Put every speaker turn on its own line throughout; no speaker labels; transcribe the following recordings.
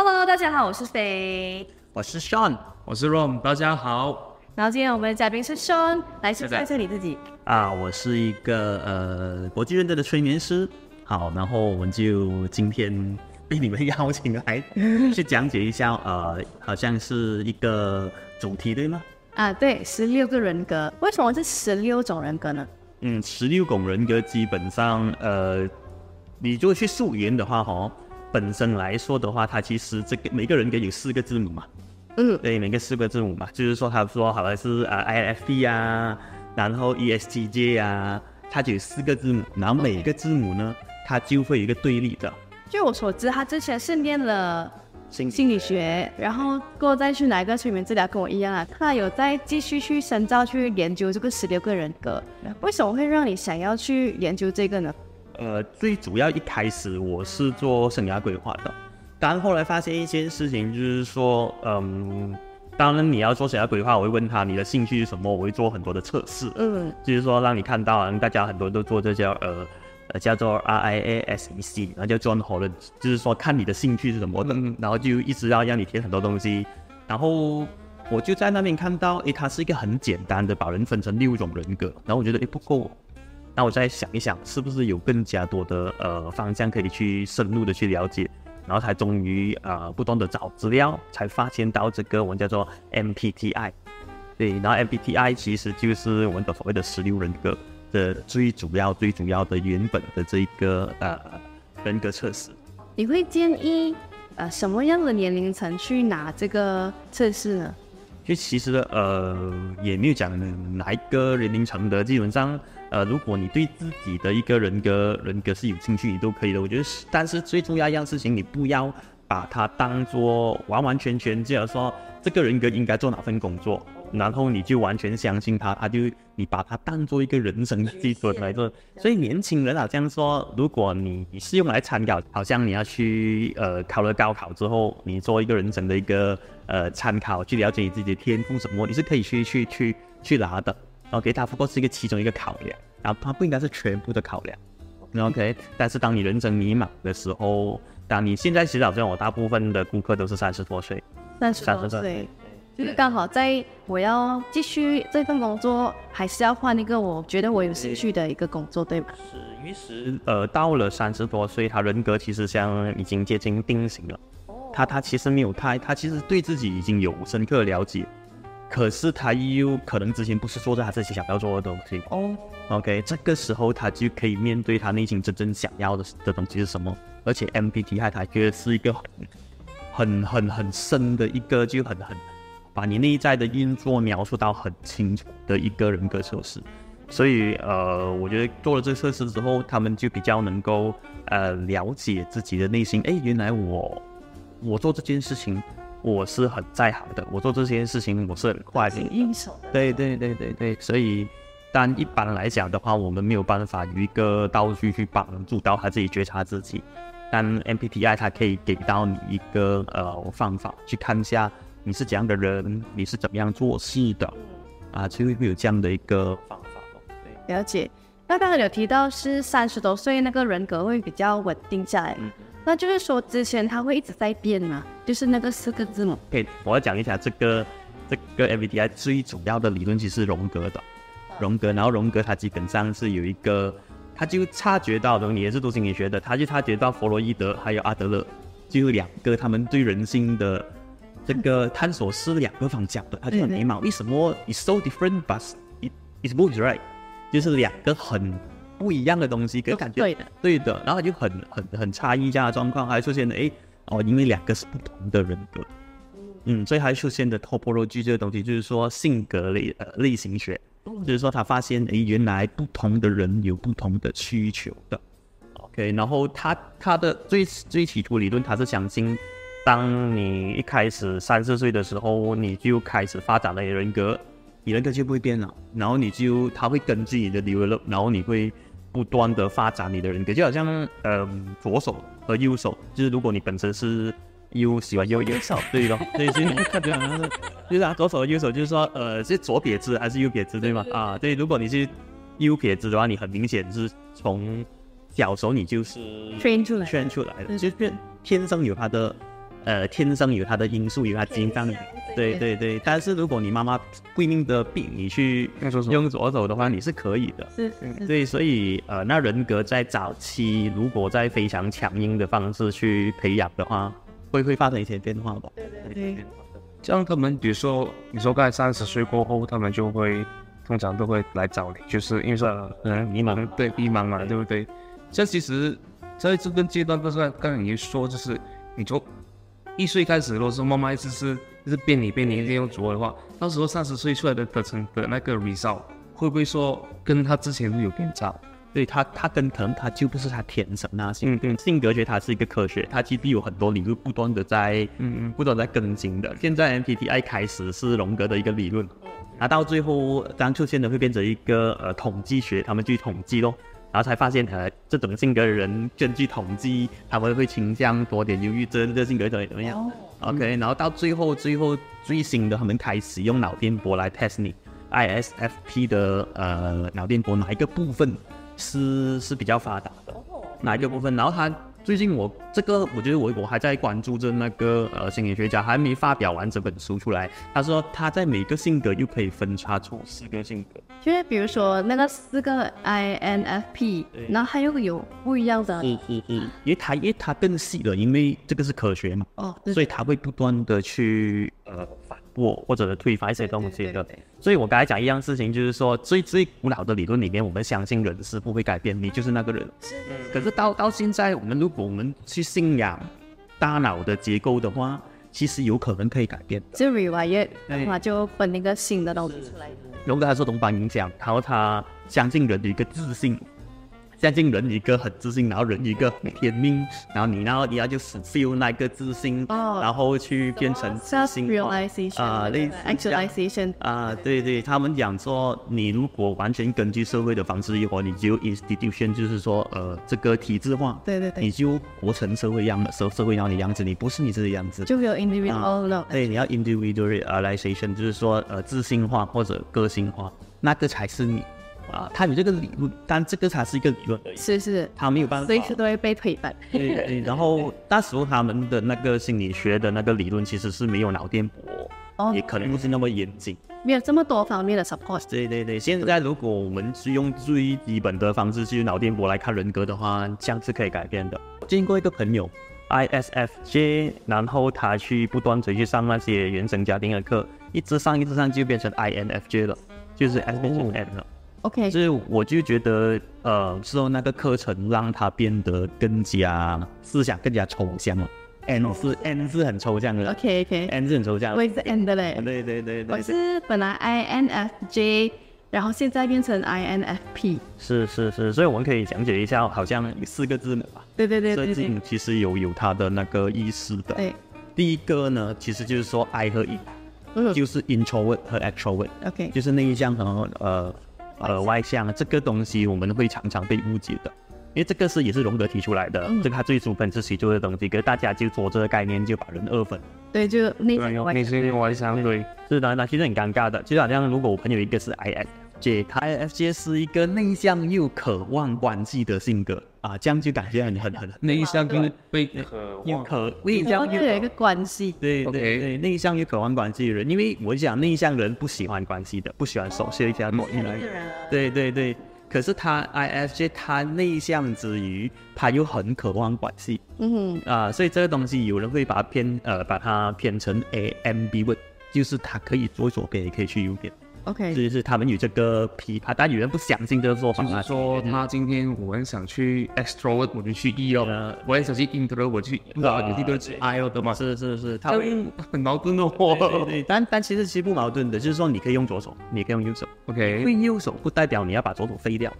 Hello，大家好，我是飞。
我是 Sean，
我是 Rom，大家好。
然后今天我们的嘉宾是 Sean，来介绍一下你自己。
啊，我是一个呃国际认证的催眠师。好，然后我们就今天被你们邀请来去讲解一下，呃，好像是一个主题对吗？
啊，对，十六个人格，为什么是十六种人格呢？
嗯，十六种人格基本上，呃，你就去溯源的话，哈，本身来说的话，它其实这个每个人给有四个字母嘛。
嗯，
对，每个四个字母嘛，就是说他说好像是啊 I F P 啊，然后 E S T J 啊，它就有四个字母，然后每个字母呢，它就会有一个对立的。
据我所知，他之前是念了
心
心理学，然后过后再去哪一个催眠治疗，跟我一样啊，他有在继续去深造去研究这个十六个人格。为什么会让你想要去研究这个呢？
呃，最主要一开始我是做生涯规划的。但后来发现一件事情，就是说，嗯，当然你要做生涯规划，我会问他你的兴趣是什么，我会做很多的测试，
嗯，
就是说让你看到，大家很多人都做这叫呃呃叫做 R I A S E C，然后叫 John Holland，就是说看你的兴趣是什么，嗯，然后就一直要让你填很多东西，然后我就在那边看到，诶，它是一个很简单的把人分成六种人格，然后我觉得诶不够，那我再想一想，是不是有更加多的呃方向可以去深入的去了解。然后才终于啊不断的找资料，才发现到这个我们叫做 MPTI，对，然后 MPTI 其实就是我们的所谓的十六人格的最主要、最主要的原本的这一个呃人格测试。
你会建议呃什么样的年龄层去拿这个测试呢？
就其实呃也没有讲哪一个年龄层的，基本上。呃，如果你对自己的一个人格人格是有兴趣，你都可以的。我觉得，但是最重要一样事情，你不要把它当做完完全全，就如说这个人格应该做哪份工作，然后你就完全相信他，他就你把它当做一个人生的基准来做。所以年轻人好像说，如果你你是用来参考，好像你要去呃考了高考之后，你做一个人生的一个呃参考，去了解你自己的天赋什么，你是可以去去去去拿的。OK，它不过是一个其中一个考量，然后它不应该是全部的考量。OK，但是当你人生迷茫的时候，当你现在其实好像我大部分的顾客都是三十多岁，
三十多岁，就是刚好在我要继续这份工作，还是要换一个我觉得我有兴趣的一个工作，对吗？
是，于是呃到了三十多岁，他人格其实像已经接近定型了。他他其实没有太，他其实对自己已经有深刻了解。可是他又可能之前不是做着他自己想要做的东西哦。OK，这个时候他就可以面对他内心真正想要的的东西是什么。而且 MBTI 他觉得是一个很很很深的一个，就很很把你内在的运作描述到很清楚的一个人格测试。所以呃，我觉得做了这个测试之后，他们就比较能够呃了解自己的内心。哎，原来我我做这件事情。我是很在行的，我做这些事情我是很快的。
应手的。
对对对对对，所以，但一般来讲的话，我们没有办法有一个道具去帮助到他自己觉察自己。但 MBTI 它可以给到你一个呃方法，去看一下你是怎样的人，你是怎么样做事的，啊，就会有这样的一个方法
对，了解。那刚刚有提到是三十多岁那个人格会比较稳定下来。那就是说，之前它会一直在变嘛，就是那个四个字母。
可以，我要讲一下这个这个 MBTI 最主要的理论，其实是荣格的。荣格，然后荣格他基本上是有一个，他就察觉到，你也是读心理学的，他就察觉到弗洛伊德还有阿德勒，就有两个他们对人性的这个探索是两个方向的，他就很迷茫，为什么 it's so different but it it's both right，就是两个很。不一样的东西，给感觉
对的，
对的，然后就很很很差异这样的状况，还出现了哎哦，因为两个是不同的人格，嗯，所以还出现的 topology 这个东西，就是说性格类呃类型学，就是说他发现哎，原来不同的人有不同的需求的，OK，然后他他的最最起初理论，他是相信，当你一开始三四岁的时候，你就开始发展了人格，你人格就不会变了，然后你就他会根据你的 develop，然后你会。不断的发展你的人格，就好像嗯左手和右手，就是如果你本身是右喜欢右右手，对咯，对，所以看这样子，就是啊左手和右手，就是说呃是左撇子还是右撇子，对吗？啊，对，如果你是右撇子的话，你很明显是从小时候你就是
圈出来
圈出来的，就变天生有他的呃天生有它的因素，有它基因上的。对对对，但是如果你妈妈不一定的病你去
用左手
的话，你是可以的。
是是。
对，所以呃，那人格在早期如果在非常强硬的方式去培养的话，会会发生一些变化吧。
对，
这样他们比如说你说刚才三十岁过后，他们就会通常都会来找你，就是因为说嗯迷茫，对迷茫嘛，对。不对？这其实在这个阶段，不是刚才你说，就是你从一岁开始，如果说妈妈一直是就是变你变你一定用左的话，到时候三十岁出来的的成的那个 result 会不会说跟他之前会有变差？
对他，他跟可能他就不是他天生那性
嗯嗯
性格学，它是一个科学，它其实有很多理论不断的在
嗯嗯
不断在更新的。现在 M P T I 开始是荣格的一个理论，那到最后当出现的会变成一个呃统计学，他们去统计咯，然后才发现呃这种性格的人根据统计他们会倾向多点忧郁症，这性格怎么怎么样。OK，然后到最后最后最新的他们开始用脑电波来 test 你 ISFP 的呃脑电波哪一个部分是是比较发达的，哪一个部分？然后他最近我这个我觉得我我还在关注着那个呃心理学家还没发表完整本书出来，他说他在每个性格又可以分叉出四个性格。
就是比如说那个四个 INFP，然后还有有不一样的
嗯嗯嗯，因为他因为他更细了，因为这个是科学嘛，
哦，
所以他会不断的去呃反驳或者推翻一些东西的
对对对。
所以我刚才讲一样事情，就是说最最古老的理论里面，我们相信人是不会改变，你就是那个人。可是到到现在，我们如果我们去信仰大脑的结构的话，其实有可能可以改变的。
就 rewire
对
的话就分一个新的东西出来。
荣格他受东方影响，然后他相信人的一个自信，相信人一个很自信，然后人一个很天命，然后你然后你要就 fulfill 那个自信，
哦
然后去变成自信
realization
啊类似
actualization
啊，对对，他们讲说，你如果完全根据社会的方式一活，你就 institution，就是说，呃，这个体制化，
对对对。
你就活成社会样的社社会样的样子，你不是你自己的样子，
就会有 individual 的
对，你要 individualization，就是说呃自信化或者个性化，那个才是你啊。他有这个理论，但这个才是一个理论而已，
是是，
他没有办法。
随时都会被推翻。
对对，然后那时候他们的那个心理学的那个理论其实是没有脑电波，
哦
也可能不是那么严谨。
没有这么多方面的 support。
对对对，现在如果我们是用最基本的方式去脑电波来看人格的话，这样是可以改变的。我见过一个朋友，ISFJ，然后他去不断的去上那些原生家庭的课，一直上一直上就变成 INFJ 了，就是 S 变成 N 了。
OK，
所以我就觉得，呃，之后那个课程让他变得更加思想更加抽象了。N 是 N 是很抽象的。
OK
OK，，N 是很抽象的。
我也是 N 的嘞，
对对对对
我，是本来 INFJ，然后现在变成 INFP。
是是是，所以我们可以讲解一下，好像四个字母吧。
对对对
设
对。对
定其实有有它的那个意思的。
对，
第一个呢，其实就是说 I 和 E，
嗯。
就是 introvert 和
extrovert，，OK，
就是内向和呃呃外向这个东西，我们会常常被误解的。因为这个是也是荣格提出来的，
嗯
这个他最初本质写作的东西，可是大家就做这个概念就把人二分，
对，就内
对，
向外向。
内心外向，对，
是的，那其实很尴尬的。其实好像如果我朋友一个是 ISFJ，他 ISFJ 是一个内向又渴望关系的性格。啊，这样就感觉很很很
内向跟被渴望，
又渴内
然后
向又
一个关系。
对对对，内向又渴望关系的人，因为我想内向人不喜欢关系的，不喜欢熟悉一下某一来。对。对对，可是他 ISJ 他内向之余，他又很渴望关系。
嗯
啊、所以这个东西有人会把它偏呃把它偏成 ambivert，就是他可以左左边也可以去右边，
哼，OK，
就是他们有这个琵琶，但有人不相信这个说法啊，
就是说他今天我很想去 extrovert，我就去 E 哦
呃，
我很想去 introvert，我去啊，有些都是 I 哦的嘛，
是是是，他会。
很矛盾哦。
对，但但其实其实不矛盾的，就是说你可以用左手，你可以用右手。
OK，
会右手不代表你要把左手废掉，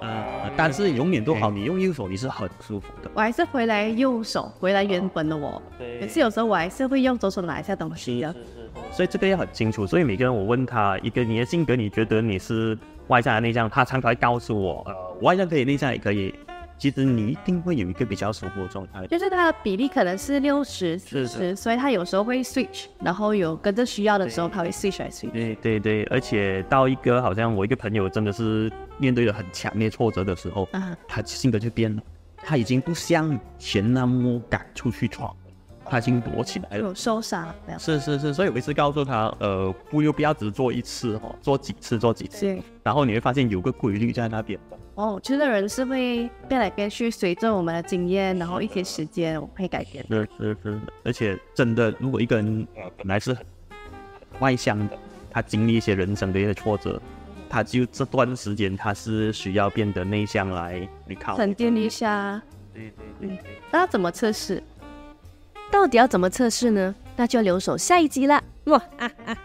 呃，但是永远都好，你用右手你是很舒服的。
我还是回来右手，回来原本的我。
对
可是有时候我还是会用左手拿一下东西的。
所以这个要很清楚。所以每个人我问他一个你的性格，你觉得你是外向还是内向？他常常会告诉我，呃，外向可以，内向也可以。其实你一定会有一个比较舒服的状态。
就是它的比例可能是六十
是
四十，所以它有时候会 switch，然后有跟着需要的时候，它会 switch 来 switch。
对对对，而且到一个好像我一个朋友真的是面对了很强烈挫折的时候，
啊，
他性格就变了，他已经不像以前那么敢出去闯，他已经躲起来了。
有受伤这样。
是是是，所以我一直告诉他，呃，不又不要只做一次哦，做几次做几次，然后你会发现有个规律在那边。
哦，其实人是会变来变去，随着我们的经验，然后一些时间会改变。
是是是，而且真的，如果一个人呃本来是很外向的，他经历一些人生的一些挫折，他就这段时间他是需要变得内向来。
沉淀一下，
对对对。
那要怎么测试？
到底要怎么测试呢？那就留守下一集了。哇啊啊！